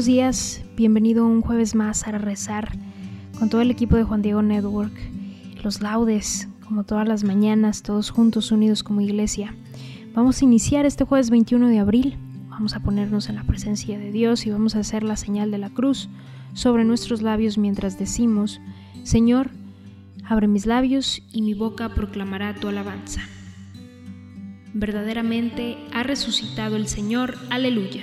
Buenos días. Bienvenido un jueves más a rezar con todo el equipo de Juan Diego Network. Los laudes, como todas las mañanas, todos juntos unidos como iglesia. Vamos a iniciar este jueves 21 de abril. Vamos a ponernos en la presencia de Dios y vamos a hacer la señal de la cruz sobre nuestros labios mientras decimos, Señor, abre mis labios y mi boca proclamará tu alabanza. Verdaderamente ha resucitado el Señor, aleluya.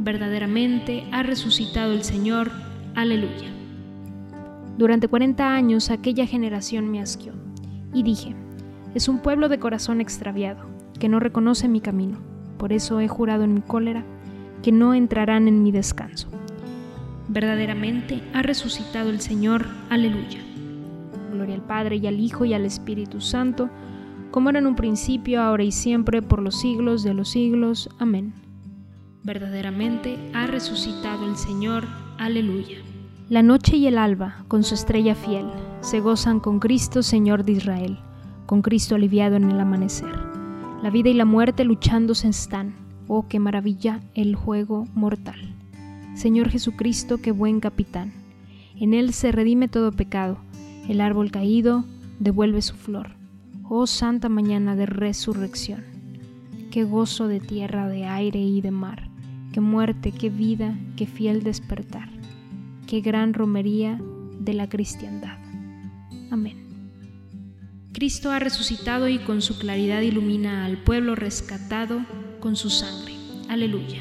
verdaderamente ha resucitado el Señor. Aleluya. Durante 40 años aquella generación me asqueó, y dije, es un pueblo de corazón extraviado, que no reconoce mi camino, por eso he jurado en mi cólera que no entrarán en mi descanso. Verdaderamente ha resucitado el Señor. Aleluya. Gloria al Padre y al Hijo y al Espíritu Santo, como era en un principio, ahora y siempre, por los siglos de los siglos. Amén. Verdaderamente ha resucitado el Señor. Aleluya. La noche y el alba, con su estrella fiel, se gozan con Cristo, Señor de Israel, con Cristo aliviado en el amanecer. La vida y la muerte luchándose están. Oh, qué maravilla el juego mortal. Señor Jesucristo, qué buen capitán. En él se redime todo pecado. El árbol caído devuelve su flor. Oh santa mañana de resurrección. Qué gozo de tierra, de aire y de mar qué muerte, qué vida, qué fiel despertar, qué gran romería de la cristiandad. Amén. Cristo ha resucitado y con su claridad ilumina al pueblo rescatado con su sangre. Aleluya.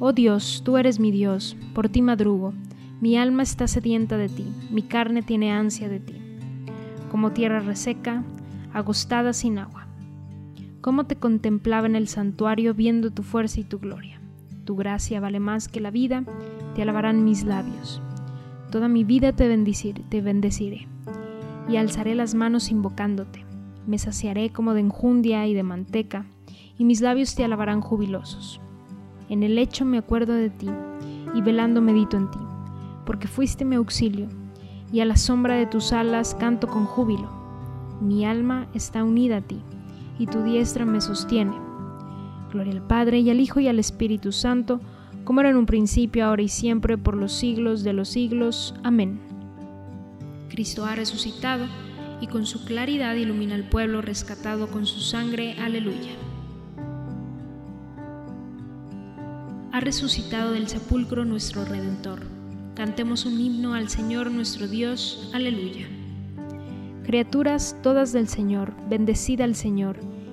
Oh Dios, tú eres mi Dios, por ti madrugo, mi alma está sedienta de ti, mi carne tiene ansia de ti, como tierra reseca, agostada sin agua. Cómo te contemplaba en el santuario viendo tu fuerza y tu gloria tu gracia vale más que la vida, te alabarán mis labios. Toda mi vida te bendeciré, te bendeciré, y alzaré las manos invocándote. Me saciaré como de enjundia y de manteca, y mis labios te alabarán jubilosos. En el lecho me acuerdo de ti, y velando medito en ti, porque fuiste mi auxilio, y a la sombra de tus alas canto con júbilo. Mi alma está unida a ti, y tu diestra me sostiene Gloria al Padre y al Hijo y al Espíritu Santo, como era en un principio, ahora y siempre, por los siglos de los siglos. Amén. Cristo ha resucitado y con su claridad ilumina al pueblo rescatado con su sangre. Aleluya. Ha resucitado del sepulcro nuestro Redentor. Cantemos un himno al Señor nuestro Dios. Aleluya. Criaturas todas del Señor, bendecida al Señor,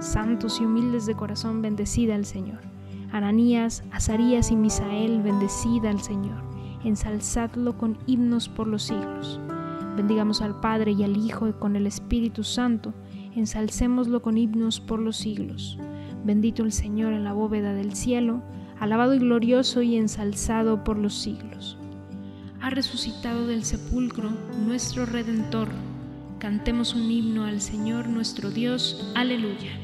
Santos y humildes de corazón, bendecida al Señor. Ananías, Azarías y Misael, bendecida al Señor. Ensalzadlo con himnos por los siglos. Bendigamos al Padre y al Hijo y con el Espíritu Santo. Ensalcémoslo con himnos por los siglos. Bendito el Señor en la bóveda del cielo, alabado y glorioso y ensalzado por los siglos. Ha resucitado del sepulcro nuestro Redentor. Cantemos un himno al Señor nuestro Dios. Aleluya.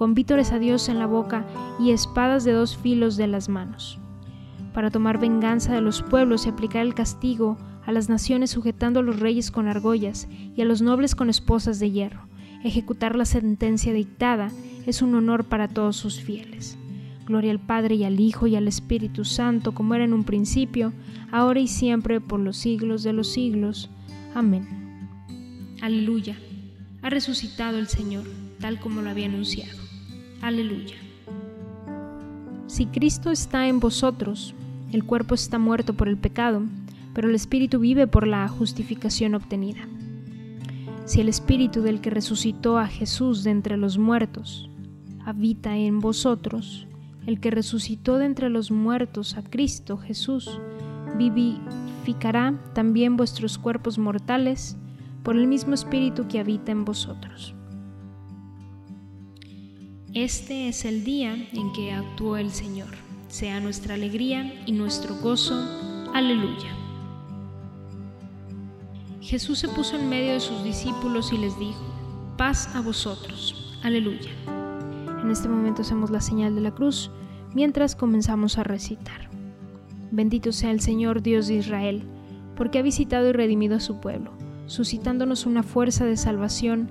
con vítores a Dios en la boca y espadas de dos filos de las manos. Para tomar venganza de los pueblos y aplicar el castigo a las naciones sujetando a los reyes con argollas y a los nobles con esposas de hierro Ejecutar la sentencia dictada es un honor para todos sus fieles. Gloria al Padre y al Hijo y al Espíritu Santo, como era en un principio, ahora y siempre, por los siglos de los siglos. Amén. Aleluya. Ha resucitado el Señor, tal como lo había anunciado. Aleluya. Si Cristo está en vosotros, el cuerpo está muerto por el pecado, pero el Espíritu vive por la justificación obtenida. Si el Espíritu del que resucitó a Jesús de entre los muertos habita en vosotros, el que resucitó de entre los muertos a Cristo Jesús, vivificará también vuestros cuerpos mortales por el mismo Espíritu que habita en vosotros. Este es el día en que actuó el Señor. Sea nuestra alegría y nuestro gozo. Aleluya. Jesús se puso en medio de sus discípulos y les dijo, paz a vosotros. Aleluya. En este momento hacemos la señal de la cruz mientras comenzamos a recitar. Bendito sea el Señor Dios de Israel, porque ha visitado y redimido a su pueblo, suscitándonos una fuerza de salvación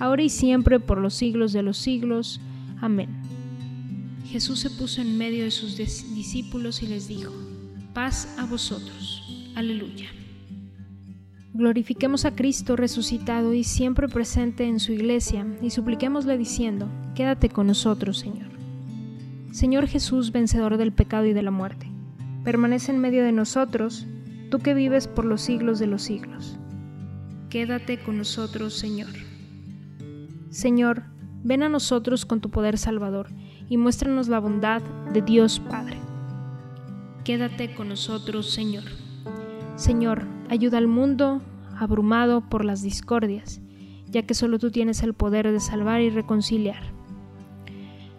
ahora y siempre, por los siglos de los siglos. Amén. Jesús se puso en medio de sus discípulos y les dijo, paz a vosotros. Aleluya. Glorifiquemos a Cristo resucitado y siempre presente en su iglesia, y supliquémosle diciendo, Quédate con nosotros, Señor. Señor Jesús, vencedor del pecado y de la muerte, permanece en medio de nosotros, tú que vives por los siglos de los siglos. Quédate con nosotros, Señor. Señor, ven a nosotros con tu poder salvador y muéstranos la bondad de Dios Padre. Quédate con nosotros, Señor. Señor, ayuda al mundo abrumado por las discordias, ya que solo tú tienes el poder de salvar y reconciliar.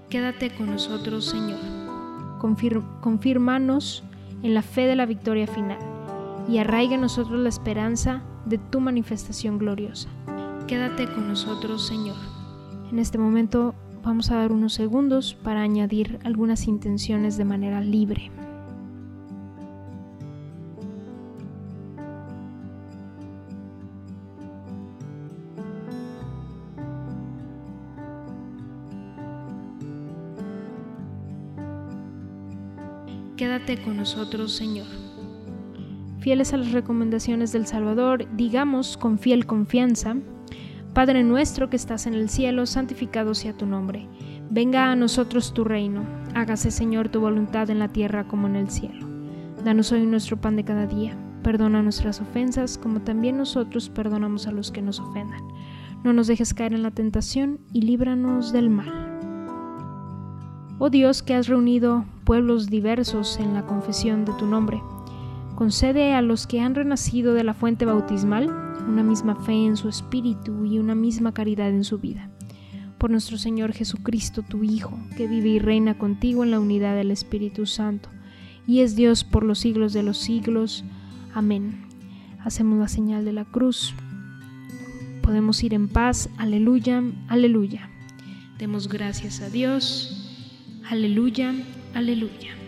Quédate con nosotros, Señor. confírmanos en la fe de la victoria final y arraiga en nosotros la esperanza de tu manifestación gloriosa. Quédate con nosotros, Señor. En este momento vamos a dar unos segundos para añadir algunas intenciones de manera libre. quédate con nosotros, Señor. Fieles a las recomendaciones del Salvador, digamos con fiel confianza, Padre nuestro que estás en el cielo, santificado sea tu nombre. Venga a nosotros tu reino. Hágase, Señor, tu voluntad en la tierra como en el cielo. Danos hoy nuestro pan de cada día. Perdona nuestras ofensas, como también nosotros perdonamos a los que nos ofendan. No nos dejes caer en la tentación y líbranos del mal. Oh Dios que has reunido pueblos diversos en la confesión de tu nombre, concede a los que han renacido de la fuente bautismal una misma fe en su espíritu y una misma caridad en su vida. Por nuestro Señor Jesucristo, tu Hijo, que vive y reina contigo en la unidad del Espíritu Santo, y es Dios por los siglos de los siglos. Amén. Hacemos la señal de la cruz. Podemos ir en paz. Aleluya, aleluya. Demos gracias a Dios. Aleluya, aleluya.